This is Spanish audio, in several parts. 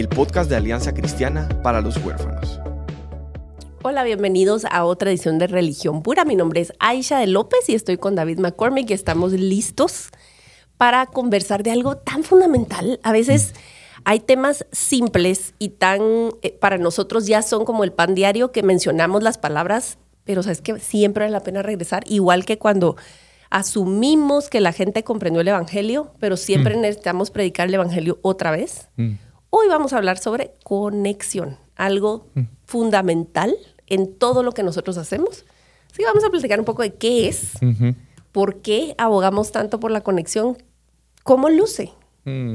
el podcast de Alianza Cristiana para los Huérfanos. Hola, bienvenidos a otra edición de Religión Pura. Mi nombre es Aisha de López y estoy con David McCormick y estamos listos para conversar de algo tan fundamental. A veces hay temas simples y tan eh, para nosotros ya son como el pan diario que mencionamos las palabras, pero sabes que siempre vale la pena regresar, igual que cuando asumimos que la gente comprendió el evangelio, pero siempre necesitamos predicar el evangelio otra vez. Hoy vamos a hablar sobre conexión, algo fundamental en todo lo que nosotros hacemos. Así que vamos a platicar un poco de qué es, por qué abogamos tanto por la conexión, cómo luce,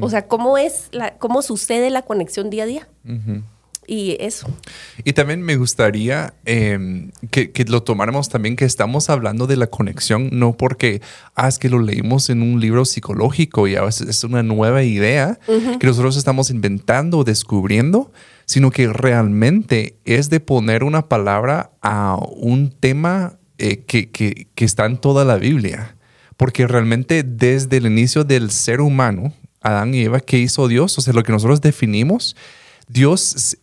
o sea, cómo es, la, cómo sucede la conexión día a día. Y eso. Y también me gustaría em, que, que, lo tomáramos también que estamos hablando de la conexión, no porque, ah, es que lo leímos en un libro psicológico y a veces es una nueva idea que nosotros estamos inventando o descubriendo, sino que realmente es de poner una palabra a un tema eh, que, que, que está en toda la Biblia. Porque realmente desde el inicio del ser humano, Adán y Eva, ¿qué hizo Dios? O sea, lo que nosotros definimos Dios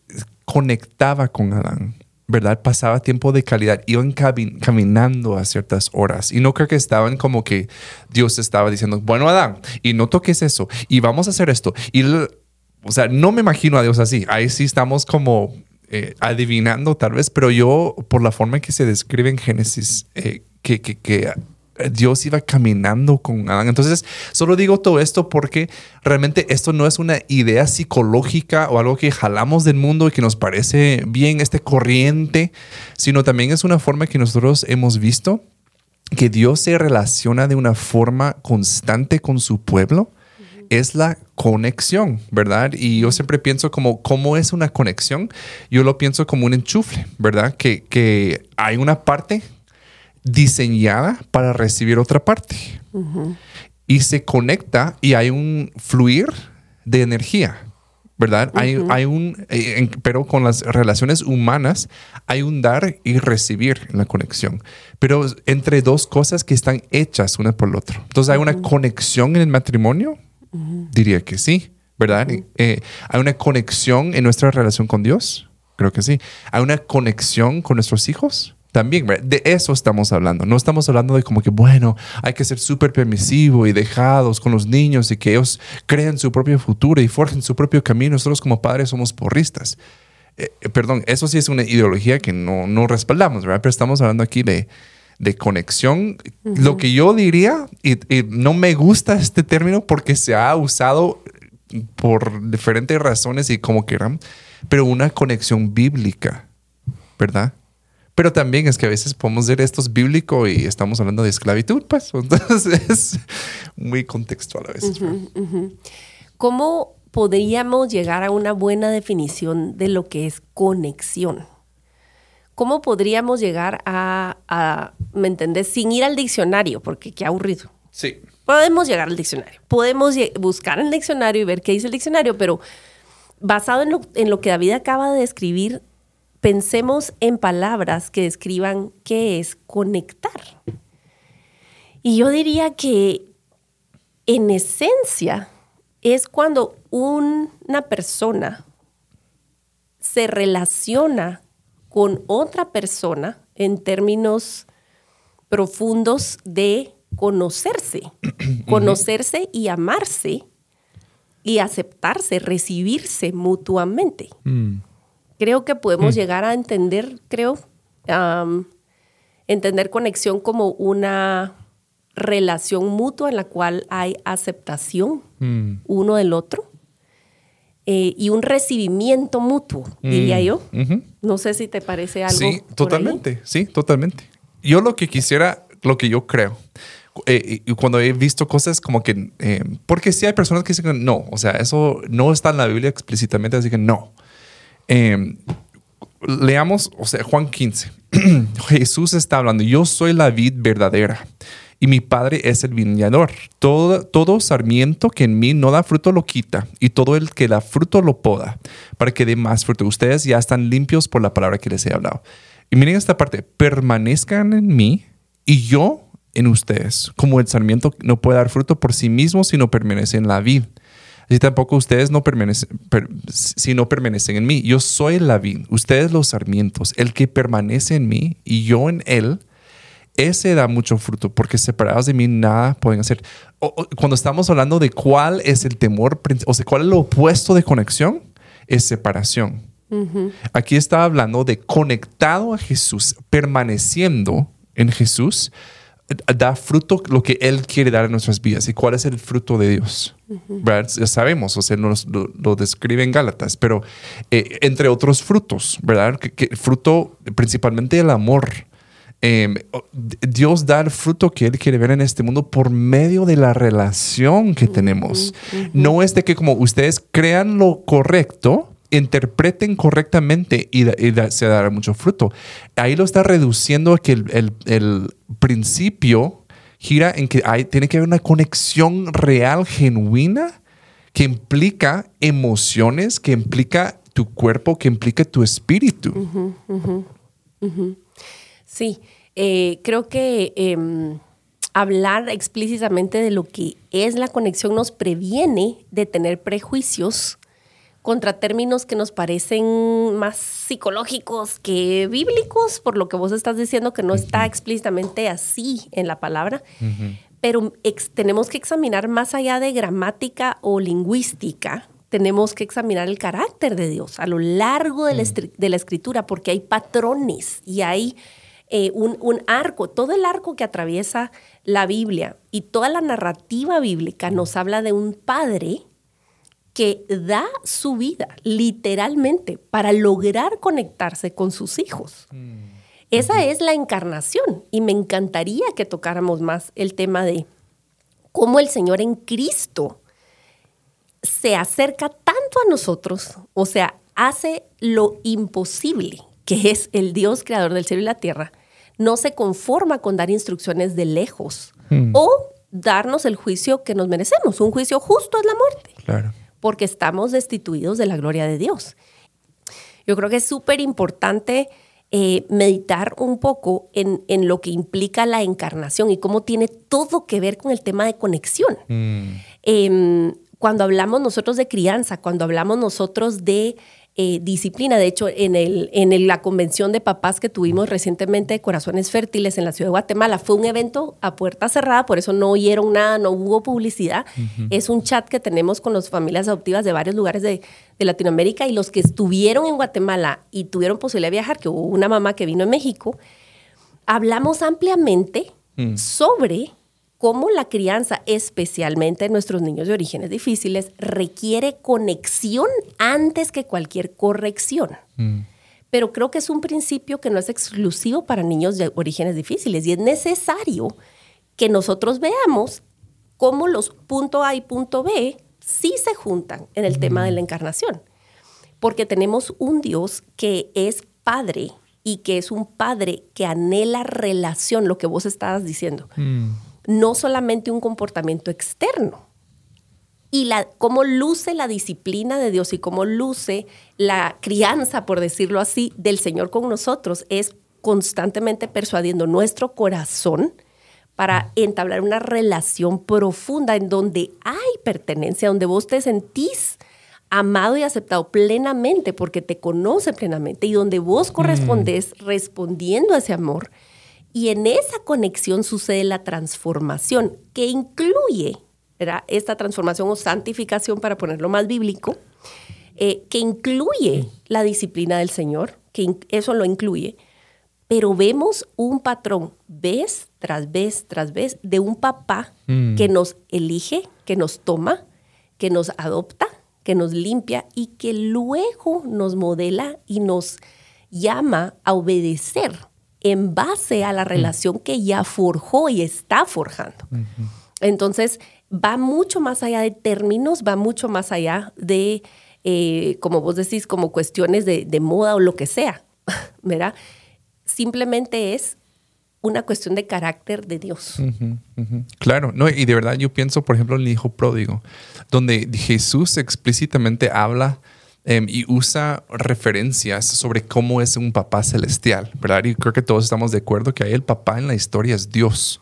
conectaba con Adán, ¿verdad? Pasaba tiempo de calidad, iban caminando a ciertas horas y no creo que estaban como que Dios estaba diciendo, bueno, Adán, y no toques eso, y vamos a hacer esto. Y, o sea, no me imagino a Dios así. Ahí sí estamos como eh, adivinando tal vez, pero yo, por la forma en que se describe en Génesis, eh, que, que, que Dios iba caminando con Adán. Entonces, solo digo todo esto porque realmente esto no es una idea psicológica o algo que jalamos del mundo y que nos parece bien este corriente, sino también es una forma que nosotros hemos visto que Dios se relaciona de una forma constante con su pueblo. Es la conexión, ¿verdad? Y yo siempre pienso como, ¿cómo es una conexión? Yo lo pienso como un enchufle, ¿verdad? Que, que hay una parte diseñada para recibir otra parte. Y se conecta y hay un fluir de energía, ¿verdad? hay, hay, un, eh, pero con las relaciones humanas hay un dar y recibir en la conexión, pero entre dos cosas que están hechas una por la otra. Entonces, ¿hay una conexión en el matrimonio? Diría que sí, ¿verdad? Eh, ¿Hay una conexión en nuestra relación con Dios? Creo que sí. ¿Hay una conexión con nuestros hijos? También, de eso estamos hablando. No estamos hablando de como que, bueno, hay que ser súper permisivo y dejados con los niños y que ellos creen su propio futuro y forjen su propio camino. Nosotros como padres somos porristas. Eh, eh, perdón, eso sí es una ideología que no, no respaldamos, ¿verdad? Pero estamos hablando aquí de, de conexión. Lo que yo diría, y, y, no me gusta este término porque se ha usado por diferentes razones y como quieran, pero una conexión bíblica, ¿verdad? Pero también es que a veces podemos ver esto es bíblico y estamos hablando de esclavitud, pues. Entonces es muy contextual a veces. ¿Cómo podríamos llegar a una buena definición de lo que es conexión? ¿Cómo podríamos llegar a, ¿me entendés? Sin ir al diccionario, porque qué aburrido. Sí. Podemos llegar al diccionario. Podemos buscar en el diccionario y ver qué dice el diccionario, pero basado en lo, en lo que David acaba de describir, pensemos en palabras que describan qué es conectar. Y yo diría que en esencia es cuando una persona se relaciona con otra persona en términos profundos de conocerse, conocerse y amarse y aceptarse, recibirse mutuamente. Mm creo que podemos mm. llegar a entender, creo, entender conexión como una relación mutua en la cual hay aceptación mm. uno del otro eh, y un recibimiento mutuo, diría mm. yo. No sé si te parece algo. Sí, totalmente, sí, totalmente. Yo lo que quisiera, lo que yo creo, eh, y cuando he visto cosas como que, eh, porque sí hay personas que dicen que no, o sea, eso no está en la Biblia explícitamente, así que no. Em, leamos, o sea, Juan 15. Jesús está hablando, yo soy la vid verdadera y mi Padre es el viñador. Todo, todo sarmiento que en mí no da fruto lo quita, y todo el que da fruto lo poda, para que dé más fruto. Ustedes ya están limpios por la palabra que les he hablado. Y miren esta parte, permanezcan en mí y yo en ustedes. Como el sarmiento no puede dar fruto por sí mismo si no permanece en la vid. Así tampoco ustedes no permanecen, si no permanecen en mí. Yo soy la vid, ustedes los sarmientos. El que permanece en mí y yo en él, ese da mucho fruto, porque separados de mí nada pueden hacer. cuando estamos hablando de cuál es el temor, o sea, cuál es lo opuesto de conexión, es separación. Aquí está hablando de conectado a Jesús, permaneciendo en Jesús, da fruto lo que Él quiere dar en nuestras vidas. ¿Y cuál es el fruto de Dios? Ya sabemos, o sea, nos lo, describe en Gálatas, pero eh, entre otros frutos, ¿verdad? Que, fruto principalmente el amor Em, Dios da el fruto que Él quiere ver en este mundo por medio de la relación que tenemos. No es de que como ustedes crean lo correcto, interpreten correctamente y, se dará mucho fruto. Ahí lo está reduciendo a que el, principio gira en que hay, tiene que haber una conexión real, genuina, que implica emociones, que implica tu cuerpo, que implica tu espíritu. Sí, eh, creo que em, hablar explícitamente de lo que es la conexión nos previene de tener prejuicios contra términos que nos parecen más psicológicos que bíblicos, por lo que vos estás diciendo que no está explícitamente así en la palabra. Pero tenemos que examinar más allá de gramática o lingüística, tenemos que examinar el carácter de Dios a lo largo de la escritura, porque hay patrones y hay eh, un, arco, todo el arco que atraviesa la Biblia y toda la narrativa bíblica nos habla de un padre que da su vida literalmente para lograr conectarse con sus hijos. Mm. Esa es la encarnación y me encantaría que tocáramos más el tema de cómo el Señor en Cristo se acerca tanto a nosotros, o sea, hace lo imposible, que es el Dios creador del cielo y la tierra, no se conforma con dar instrucciones de lejos hmm. o darnos el juicio que nos merecemos. Un juicio justo es la muerte. Claro. Porque estamos destituidos de la gloria de Dios. Yo creo que es súper importante eh, meditar un poco en, lo que implica la encarnación y cómo tiene todo que ver con el tema de conexión. Hmm. Em, cuando hablamos nosotros de crianza, cuando hablamos nosotros de eh, disciplina. De hecho, en, el, en la convención de papás que tuvimos recientemente de Corazones Fértiles en la ciudad de Guatemala, fue un evento a puerta cerrada, por eso no oyeron nada, no hubo publicidad. Es un chat que tenemos con las familias adoptivas de varios lugares de, Latinoamérica y los que estuvieron en Guatemala y tuvieron posibilidad de viajar, que hubo una mamá que vino en México, hablamos ampliamente mm. sobre cómo la crianza, especialmente en nuestros niños de orígenes difíciles, requiere conexión antes que cualquier corrección. Mm. Pero creo que es un principio que no es exclusivo para niños de orígenes difíciles y es necesario que nosotros veamos cómo los punto A y punto B sí se juntan en el tema de la encarnación. Porque tenemos un Dios que es padre y que es un padre que anhela relación, lo que vos estabas diciendo. Mm no solamente un comportamiento externo. Y la, cómo luce la disciplina de Dios y cómo luce la crianza, por decirlo así, del Señor con nosotros es constantemente persuadiendo nuestro corazón para entablar una relación profunda en donde hay pertenencia, donde vos te sentís amado y aceptado plenamente porque te conoce plenamente y donde vos mm. correspondes respondiendo a ese amor y en esa conexión sucede la transformación, que incluye esta transformación o santificación, para ponerlo más bíblico, eh, que incluye la disciplina del Señor, que eso lo incluye, pero vemos un patrón vez tras vez tras vez de un papá mm. que nos elige, que nos toma, que nos adopta, que nos limpia y que luego nos modela y nos llama a obedecer en base a la mm. relación que ya forjó y está forjando. Entonces, va mucho más allá de términos, va mucho más allá de, eh, como vos decís, como cuestiones de, moda o lo que sea. ¿verdad? Simplemente es una cuestión de carácter de Dios. Claro, no, y de verdad yo pienso, por ejemplo, en el hijo pródigo, donde Jesús explícitamente habla em, y usa referencias sobre cómo es un papá celestial, ¿verdad? Y creo que todos estamos de acuerdo que ahí el papá en la historia es Dios.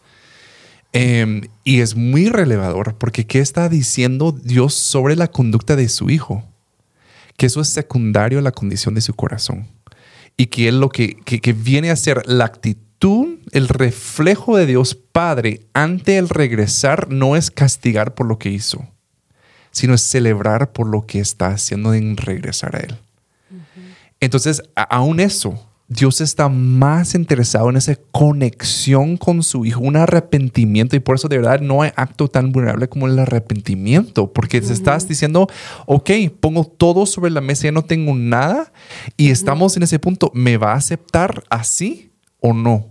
Em, y es muy relevador porque ¿qué está diciendo Dios sobre la conducta de su hijo? Que eso es secundario a la condición de su corazón. Y que él lo que, que, que viene a ser la actitud, el reflejo de Dios Padre ante el regresar no es castigar por lo que hizo, sino es celebrar por lo que está haciendo en regresar a Él. Entonces, aún eso, Dios está más interesado en esa conexión con su hijo, un arrepentimiento, y por eso de verdad no hay acto tan vulnerable como el arrepentimiento, porque te estás diciendo, ok, pongo todo sobre la mesa, ya no tengo nada, y estamos en ese punto, ¿me va a aceptar así o no?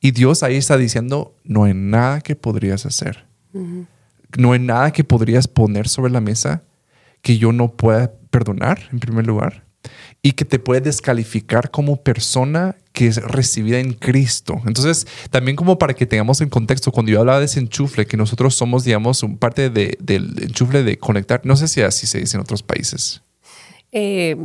Y Dios ahí está diciendo, no hay nada que podrías hacer, no hay nada que podrías poner sobre la mesa que yo no pueda perdonar, en primer lugar, y que te puede descalificar como persona que es recibida en Cristo. Entonces, también como para que tengamos en contexto, cuando yo hablaba de ese enchufle, que nosotros somos, digamos, un parte de- del enchufle de conectar, no sé si así se dice en otros países. Eh,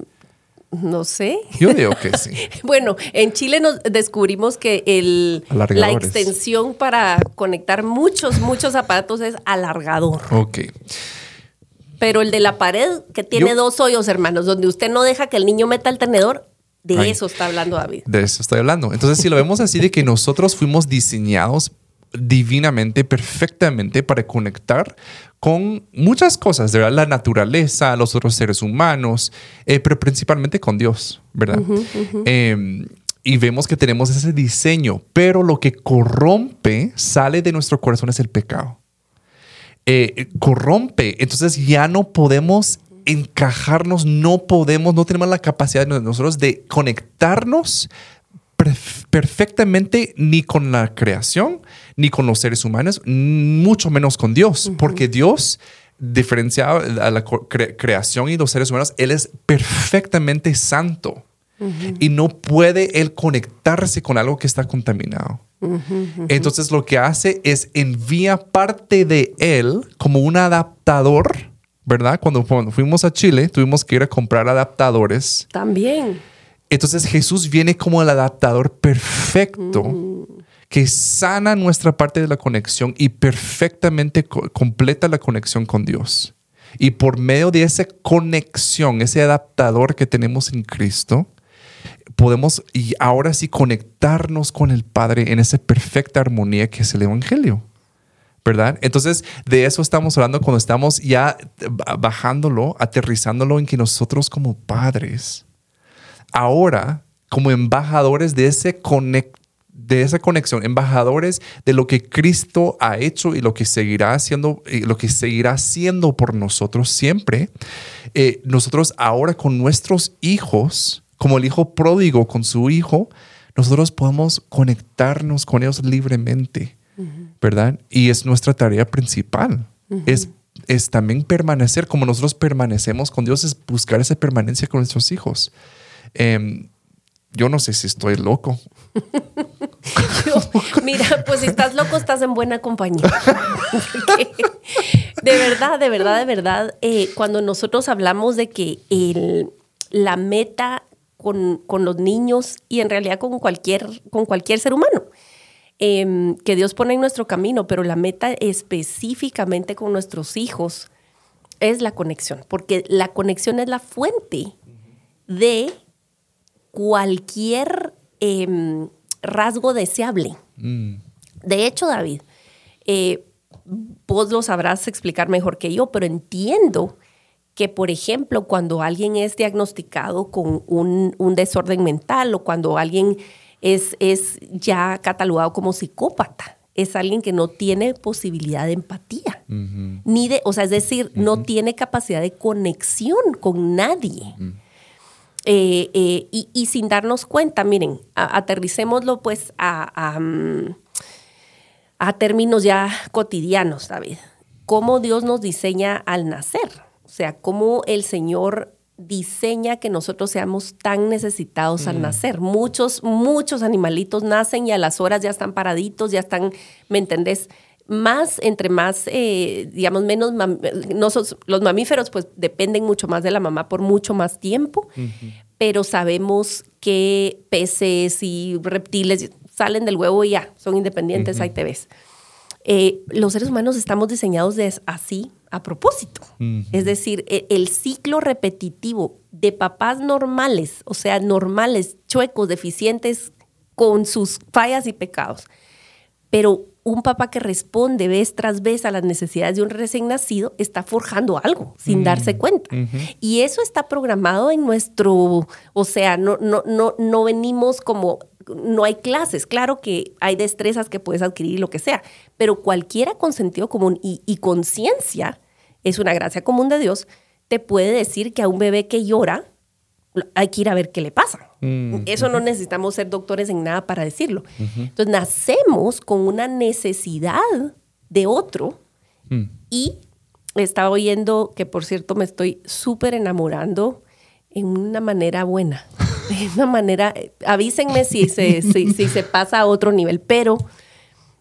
no sé. Yo digo que sí. Bueno, en Chile nos descubrimos que el, la extensión para conectar muchos, muchos aparatos es alargador. Ok. Pero el de la pared, que tiene Yo- dos hoyos, hermanos, donde usted no deja que el niño meta el tenedor, de Ay. eso está hablando David. De eso estoy hablando. Entonces, si lo vemos así de que nosotros fuimos diseñados divinamente, perfectamente para conectar con muchas cosas, verdad, la naturaleza, los otros seres humanos, eh, pero principalmente con Dios, ¿verdad? Eh, y vemos que tenemos ese diseño, pero lo que corrompe, sale de nuestro corazón es el pecado. Eh, corrompe, entonces ya no podemos encajarnos, no podemos, no tenemos la capacidad de nosotros de conectarnos perf- perfectamente ni con la creación, ni con los seres humanos, mucho menos con Dios, porque Dios, diferenciado a la cre- creación y los seres humanos, Él es perfectamente santo y no puede Él conectarse con algo que está contaminado. Entonces lo que hace es envía parte de Él como un adaptador, ¿verdad? Cuando, cuando fuimos a Chile, tuvimos que ir a comprar adaptadores. También. Entonces Jesús viene como el adaptador perfecto que sana nuestra parte de la conexión y perfectamente co- completa la conexión con Dios. Y por medio de esa conexión, ese adaptador que tenemos en Cristo, podemos y ahora sí conectarnos con el Padre en esa perfecta armonía que es el Evangelio. ¿Verdad? Entonces, de eso estamos hablando cuando estamos ya bajándolo, aterrizándolo en que nosotros como padres, ahora como embajadores de, ese conec- de esa conexión, embajadores de lo que Cristo ha hecho y lo que seguirá haciendo, y lo que seguirá haciendo por nosotros siempre, eh, nosotros ahora con nuestros hijos, como el hijo pródigo con su hijo, nosotros podemos conectarnos con ellos libremente, ¿verdad? Y es nuestra tarea principal. Es es también permanecer como nosotros permanecemos con Dios, es buscar esa permanencia con nuestros hijos. Em, yo no sé si estoy loco. Mira, pues si estás loco, estás en buena compañía. De verdad, de verdad, de verdad, eh, cuando nosotros hablamos de que la meta con, con los niños y en realidad con cualquier, con cualquier ser humano, em, que Dios pone en nuestro camino, pero la meta específicamente con nuestros hijos es la conexión, porque la conexión es la fuente de cualquier em, rasgo deseable. De hecho, David, eh, vos lo sabrás explicar mejor que yo, pero entiendo que, por ejemplo, cuando alguien es diagnosticado con un, un desorden mental o cuando alguien es, es ya catalogado como psicópata, es alguien que no tiene posibilidad de empatía. Ni de, o sea, es decir, no tiene capacidad de conexión con nadie. Eh, eh, y, y sin darnos cuenta, miren, a- aterricémoslo pues a, a, mm, a términos ya cotidianos, David. Cómo Dios nos diseña al nacer. O sea, cómo el Señor diseña que nosotros seamos tan necesitados al nacer. Muchos, muchos animalitos nacen y a las horas ya están paraditos, ya están, ¿me entendés? Más, entre más, eh, digamos, menos, los mamíferos pues dependen mucho más de la mamá por mucho más tiempo, pero sabemos que peces y reptiles salen del huevo y ya, son independientes, ahí te ves. Eh, los seres humanos estamos diseñados de así a propósito. Es decir, e, el, ciclo repetitivo de papás normales, o sea, normales, chuecos, deficientes, con sus fallas y pecados. Pero un papá que responde vez tras vez a las necesidades de un recién nacido está forjando algo sin darse cuenta. Y eso está programado en nuestro, o sea, no, no, no, no venimos como no hay clases. Claro que hay destrezas que puedes adquirir y lo que sea, pero cualquiera con sentido común y, conciencia, es una gracia común de Dios, te puede decir que a un bebé que llora hay que ir a ver qué le pasa. Mm, Eso no necesitamos ser doctores en nada para decirlo. Entonces nacemos con una necesidad de otro mm. y estaba oyendo que, por cierto, me estoy súper enamorando en una manera buena de una manera, avísenme si se, si, se pasa a otro nivel, pero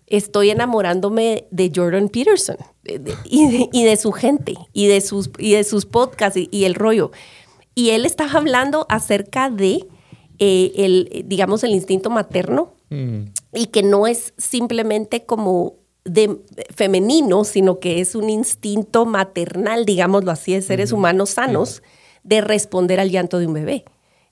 estoy enamorándome de Jordan Peterson y, de, su gente y de sus, y de sus podcasts y, el rollo. Y él estaba hablando acerca de eh, el, digamos, el instinto materno mm. y que no es simplemente como de femenino, sino que es un instinto maternal, digámoslo así, de seres humanos sanos, de responder al llanto de un bebé.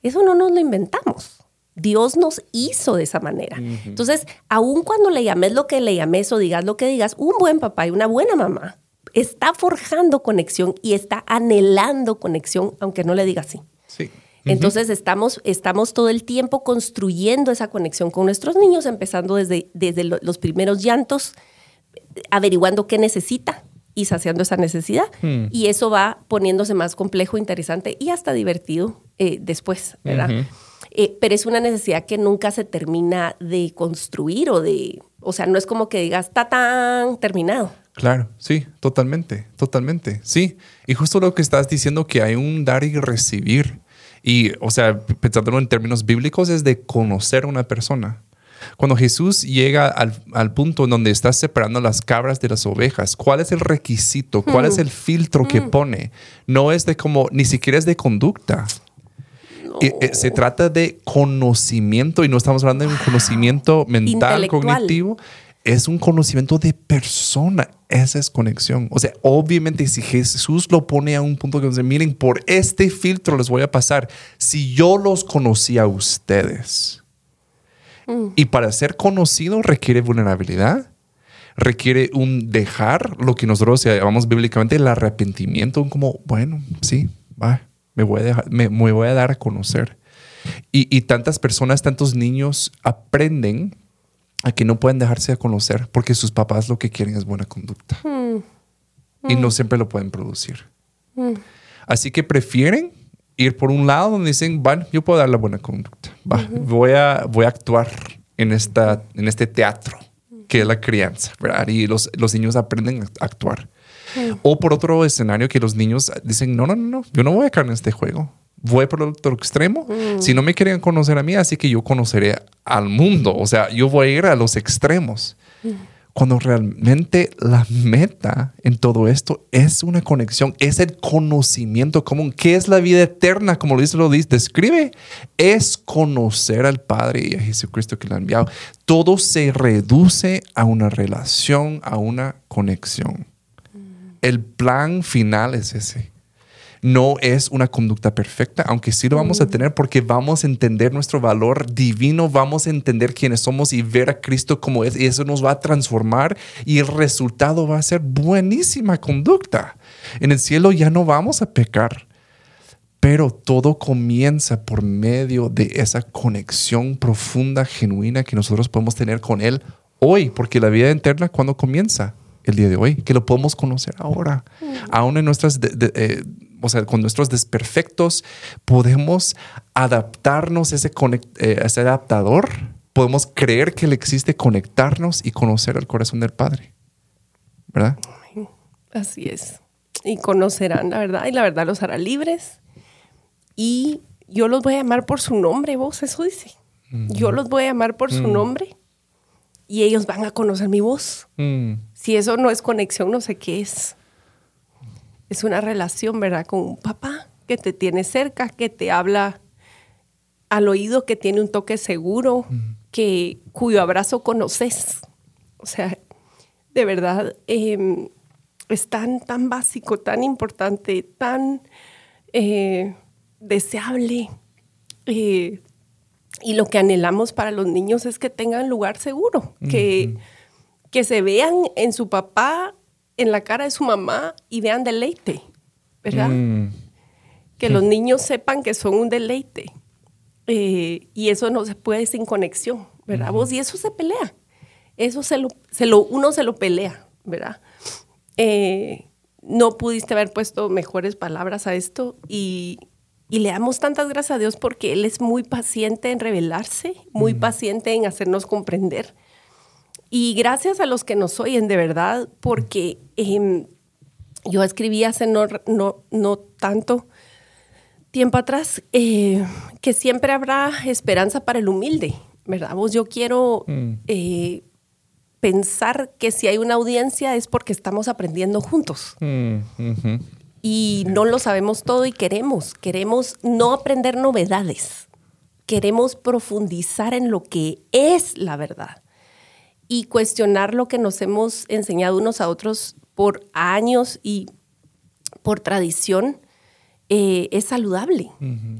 Eso no nos lo inventamos. Dios nos hizo de esa manera. Entonces, aun cuando le llames lo que le llames o digas lo que digas, un buen papá y una buena mamá está forjando conexión y está anhelando conexión, aunque no le diga así. Entonces estamos, estamos todo el tiempo construyendo esa conexión con nuestros niños, empezando desde, desde los primeros llantos, averiguando qué necesita, y saciando esa necesidad. Hmm. Y eso va poniéndose más complejo, interesante y hasta divertido eh, después, ¿verdad? Eh, pero es una necesidad que nunca se termina de construir o de, o sea, no es como que digas, tan terminado. Claro, sí, totalmente, totalmente, sí. Y justo lo que estás diciendo, que hay un dar y recibir. Y, o sea, pensándolo en términos bíblicos, es de conocer a una persona. Cuando Jesús llega al, punto en donde está separando las cabras de las ovejas, ¿cuál es el requisito? ¿Cuál es el filtro que mm. pone? No es de como, ni siquiera es de conducta. Eh, eh, se trata de conocimiento y no estamos hablando de un conocimiento mental, cognitivo. Es un conocimiento de persona. Esa es conexión. O sea, obviamente si Jesús lo pone a un punto que dice, miren, por este filtro les voy a pasar. Si yo los conocí a ustedes, Mm. Y para ser conocido requiere vulnerabilidad, requiere un dejar lo que nosotros llamamos bíblicamente el arrepentimiento, como, bueno, sí, va, me voy a, dejar, me, voy a dar a conocer. Y, tantas personas, tantos niños aprenden a que no pueden dejarse a conocer porque sus papás lo que quieren es buena conducta. Mm. Y no mm. siempre lo pueden producir. Así que prefieren ir por un lado donde dicen, bueno, yo puedo dar la buena conducta. Va, voy, a, voy a actuar en, esta, en este teatro que es la crianza, ¿verdad? Y los, los niños aprenden a actuar. O por otro escenario que los niños dicen, no, no, no, no, yo no voy a caer en este juego. Voy por el otro extremo. Si no me quieren conocer a mí, así que yo conoceré al mundo. O sea, yo voy a ir a los extremos cuando realmente la meta en todo esto es una conexión, es el conocimiento común. ¿Qué es la vida eterna? Como lo dice, lo dice, describe, es conocer al Padre y a Jesucristo que lo ha enviado. Todo se reduce a una relación, a una conexión. El plan final es ese no es una conducta perfecta, aunque sí lo vamos a tener porque vamos a entender nuestro valor divino, vamos a entender quiénes somos y ver a Cristo como es y eso nos va a transformar y el resultado va a ser buenísima conducta. En el cielo ya no vamos a pecar. Pero todo comienza por medio de esa conexión profunda, genuina que nosotros podemos tener con Él hoy, porque la vida eterna, ¿cuándo comienza? El día de hoy, que lo podemos conocer ahora, aún en nuestras eh, o sea, con nuestros desperfectos, podemos adaptarnos a ese, eh, ese adaptador, podemos creer que Él existe, conectarnos y conocer el corazón del Padre. ¿Verdad? Así es. Y conocerán la verdad y la verdad los hará libres. y yo los voy a llamar por su nombre, vos, eso dice. Yo los voy a llamar por su nombre y ellos van a conocer mi voz. Mm. Si eso no es conexión, no sé qué es. Es una relación, ¿verdad? Con un papá que te tiene cerca, que te habla al oído, que tiene un toque seguro, que, cuyo abrazo conoces. O sea, de verdad, em, es tan, tan básico, tan importante, tan eh, deseable. Eh, y lo que anhelamos para los niños es que tengan lugar seguro, que, que se vean en su papá, en la cara de su mamá y vean deleite, ¿verdad? Mm. Que los niños sepan que son un deleite. Eh, y eso no se puede sin conexión, ¿verdad? Vos, y eso se pelea. Eso se lo, se lo, uno se lo pelea, ¿verdad? Eh, no pudiste haber puesto mejores palabras a esto y, y le damos tantas gracias a Dios porque Él es muy paciente en revelarse, muy paciente en hacernos comprender. Y gracias a los que nos oyen de verdad, porque em, yo escribí hace no, no, no tanto tiempo atrás eh, que siempre habrá esperanza para el humilde, ¿verdad? Vos, yo quiero eh, pensar que si hay una audiencia es porque estamos aprendiendo juntos. Mm, y no lo sabemos todo y queremos, queremos no aprender novedades, queremos profundizar en lo que es la verdad y cuestionar lo que nos hemos enseñado unos a otros por años y por tradición eh, es saludable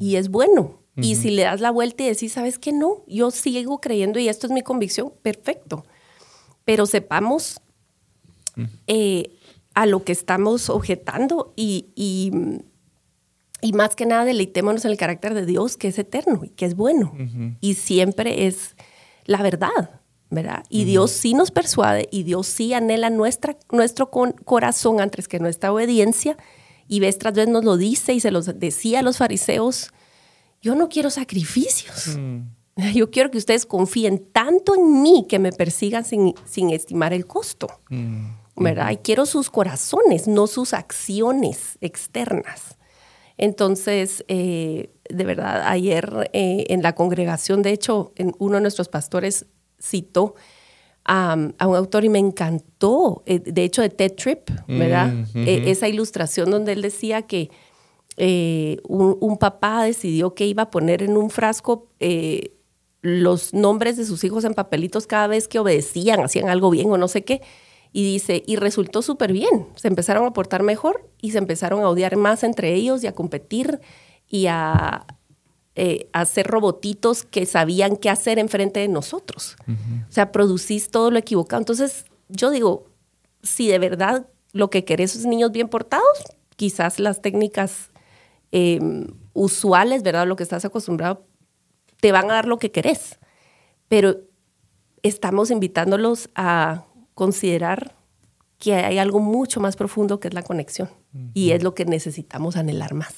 y es bueno. Y si le das la vuelta y decís, ¿sabes qué? No, yo sigo creyendo y esto es mi convicción, perfecto. Pero sepamos eh, a lo que estamos objetando y, y, y más que nada deleitémonos en el carácter de Dios que es eterno y que es bueno y siempre es la verdad, ¿verdad? Y Dios sí nos persuade y Dios sí anhela nuestra, nuestro con- corazón antes que nuestra obediencia y vez tras vez nos lo dice y se los decía a los fariseos, yo no quiero sacrificios. Yo quiero que ustedes confíen tanto en mí que me persigan sin, sin estimar el costo. ¿verdad? Y quiero sus corazones, no sus acciones externas. Entonces, eh, de verdad, ayer eh, en la congregación, de hecho, en uno de nuestros pastores citó a, a un autor y me encantó, eh, de hecho, de Ted Tripp, ¿verdad? Eh, esa ilustración donde él decía que eh, un, un papá decidió que iba a poner en un frasco eh, los nombres de sus hijos en papelitos cada vez que obedecían, hacían algo bien o no sé qué. Y dice, y resultó súper bien. Se empezaron a portar mejor y se empezaron a odiar más entre ellos y a competir y a, eh, hacer robotitos que sabían qué hacer enfrente de nosotros. O sea, producís todo lo equivocado. Entonces, yo digo, si de verdad lo que querés es niños bien portados, quizás las técnicas eh, usuales, ¿verdad? Lo que estás acostumbrado, te van a dar lo que querés. Pero estamos invitándolos a considerar que hay algo mucho más profundo que es la conexión. Y es lo que necesitamos anhelar más.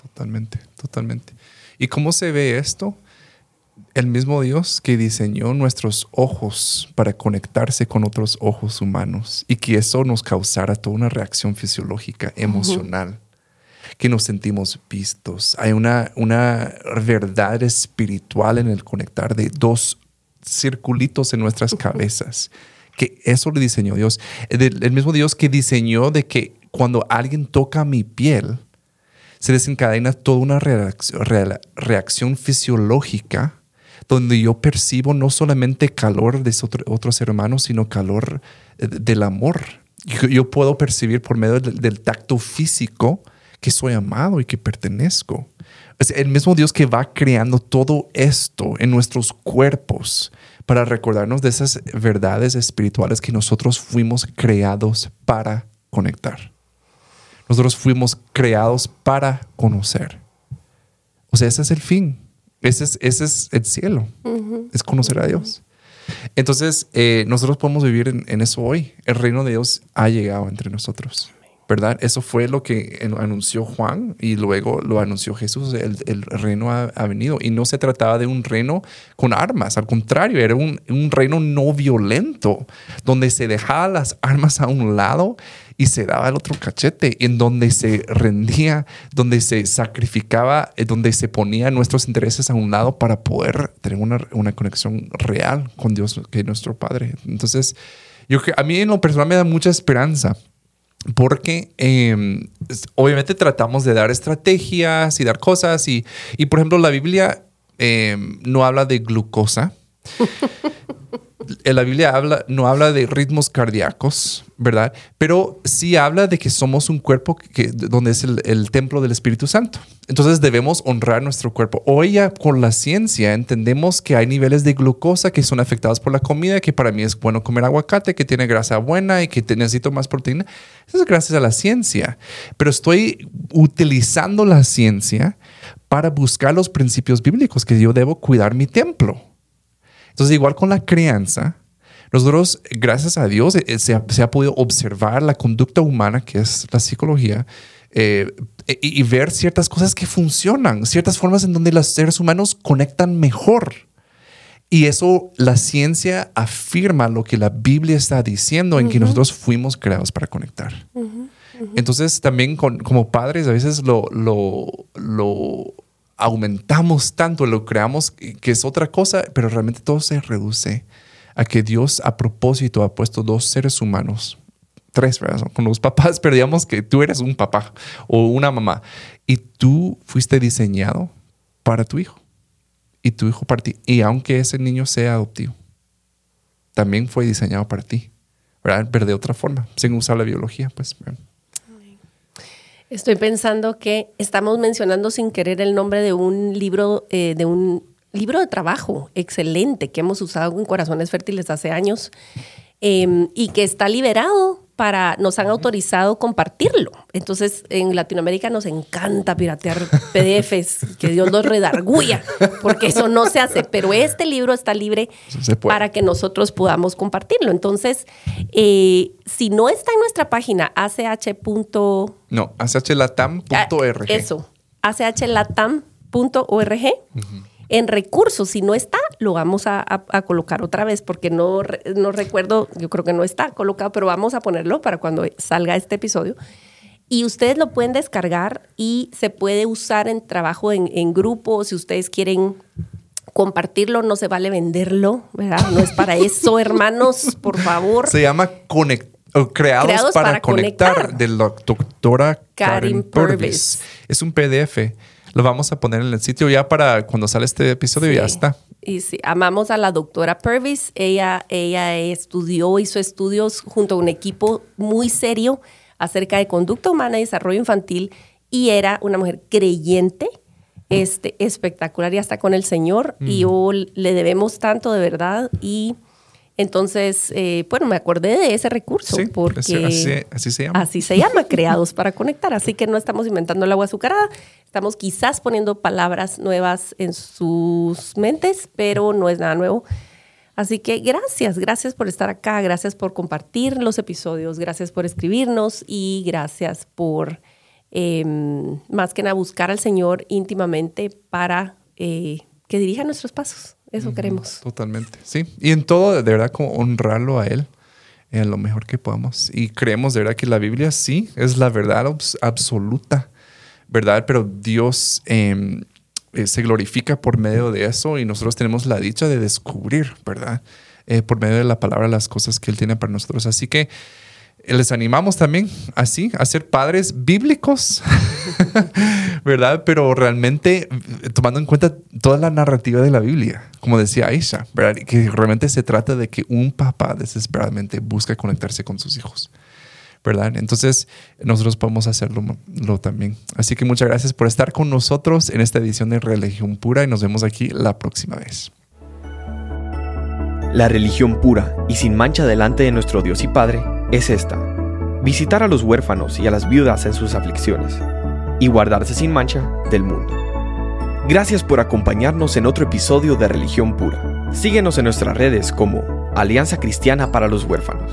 Totalmente, totalmente. ¿Y cómo se ve esto? El mismo Dios que diseñó nuestros ojos para conectarse con otros ojos humanos y que eso nos causara toda una reacción fisiológica, emocional, que nos sentimos vistos. Hay una, una verdad espiritual en el conectar de dos circulitos en nuestras cabezas, que eso le diseñó Dios. El, el mismo Dios que diseñó de que cuando alguien toca mi piel, se desencadena toda una reacción, rea- reacción fisiológica donde yo percibo no solamente calor de otro, otro ser humano, sino calor eh, del amor. Yo puedo percibir por medio del, del tacto físico que soy amado y que pertenezco. Es el mismo Dios que va creando todo esto en nuestros cuerpos para recordarnos de esas verdades espirituales que nosotros fuimos creados para conectar. Nosotros fuimos creados para conocer. O sea, ese es el fin. Ese es, ese es el cielo. Es conocer a Dios. Entonces, eh, nosotros podemos vivir en, en eso hoy. El reino de Dios ha llegado entre nosotros. ¿verdad? Eso fue lo que anunció Juan y luego lo anunció Jesús, el, el reino ha, venido. Y no se trataba de un reino con armas, al contrario, era un, un, reino no violento, donde se dejaba las armas a un lado y se daba el otro cachete, en donde se rendía, donde se sacrificaba, eh, donde se ponía nuestros intereses a un lado para poder tener una, una conexión real con Dios, que es nuestro Padre. Entonces, yo, a mí en lo personal me da mucha esperanza porque em, obviamente tratamos de dar estrategias y dar cosas y, y por ejemplo la Biblia em, no habla de glucosa. la Biblia habla, no habla de ritmos cardíacos, ¿verdad? Pero sí habla de que somos un cuerpo que, donde es el, templo del Espíritu Santo. Entonces debemos honrar nuestro cuerpo. Hoy ya con la ciencia entendemos que hay niveles de glucosa que son afectados por la comida, que para mí es bueno comer aguacate, que tiene grasa buena y que necesito más proteína. Eso es gracias a la ciencia. Pero estoy utilizando la ciencia para buscar los principios bíblicos, que yo debo cuidar mi templo. Entonces, igual con la crianza, nosotros, gracias a Dios, eh, se ha, podido observar la conducta humana, que es la psicología, eh, y, ver ciertas cosas que funcionan, ciertas formas en donde los seres humanos conectan mejor. Y eso, la ciencia afirma lo que la Biblia está diciendo, en que nosotros fuimos creados para conectar. Entonces, también como padres, a veces lo, lo, lo aumentamos tanto, lo creamos que es otra cosa, pero realmente todo se reduce a que Dios a propósito ha puesto dos seres humanos, tres, ¿verdad? Con los papás, pero que tú eres un papá o una mamá y tú fuiste diseñado para tu hijo y tu hijo para ti. Y aunque ese niño sea adoptivo, también fue diseñado para ti, ¿verdad? Pero de otra forma, sin usar la biología, pues. Estoy pensando que estamos mencionando sin querer el nombre de un libro, eh, de un libro de trabajo excelente que hemos usado en Corazones Fértiles hace años em, y que está liberado para, nos han autorizado compartirlo. Entonces, en Latinoamérica nos encanta piratear PDFs, que Dios los redarguya, porque eso no se hace, pero este libro está libre para que nosotros podamos compartirlo. Entonces, eh, si no está en nuestra página, ach. No, achlatam.org. Eso, achlatam.org en recursos. Si no está, lo vamos a, colocar otra vez porque no, no recuerdo, yo creo que no está colocado, pero vamos a ponerlo para cuando salga este episodio. Y ustedes lo pueden descargar y se puede usar en trabajo en, en grupo. Si ustedes quieren compartirlo, no se vale venderlo, ¿verdad? No es para eso, hermanos, por favor. Se llama Conect creados, para, conectar, de la doctora Karin, Purvis. Es un PDF lo vamos a poner en el sitio ya para cuando sale este episodio, ya está. Y sí, amamos a la doctora Purvis. Ella, ella estudió, hizo estudios junto a un equipo muy serio acerca de conducta humana y desarrollo infantil y era una mujer creyente, este, espectacular y hasta con el Señor. Y mm. le debemos tanto de verdad y entonces, eh, bueno, me acordé de ese recurso porque así, se llama. Así se llama, creados para conectar. Así que no estamos inventando el agua azucarada, estamos quizás poniendo palabras nuevas en sus mentes, pero no es nada nuevo. Así que gracias, gracias por estar acá, gracias por compartir los episodios, gracias por escribirnos y gracias por em, más que nada buscar al Señor íntimamente para eh, que dirija nuestros pasos. Eso queremos. Totalmente, sí. Y en todo, de verdad, como honrarlo a Él en lo mejor que podamos. Y creemos de verdad que la Biblia sí es la verdad absoluta, ¿verdad? Pero Dios em, eh, se glorifica por medio de eso y nosotros tenemos la dicha de descubrir, ¿verdad? Eh, por medio de la palabra las cosas que Él tiene para nosotros. Así que les animamos también así a ser padres bíblicos, ¿verdad? Pero realmente tomando en cuenta toda la narrativa de la Biblia, como decía Aisha, ¿verdad? Que realmente se trata de que un papá desesperadamente busca conectarse con sus hijos, ¿verdad? Entonces nosotros podemos hacerlo también. Así que muchas gracias por estar con nosotros en esta edición de Religión Pura y nos vemos aquí la próxima vez. La religión pura y sin mancha delante de nuestro Dios y Padre es esta, visitar a los huérfanos y a las viudas en sus aflicciones, y guardarse sin mancha del mundo. Gracias por acompañarnos en otro episodio de Religión Pura. Síguenos en nuestras redes como Alianza Cristiana para los Huérfanos.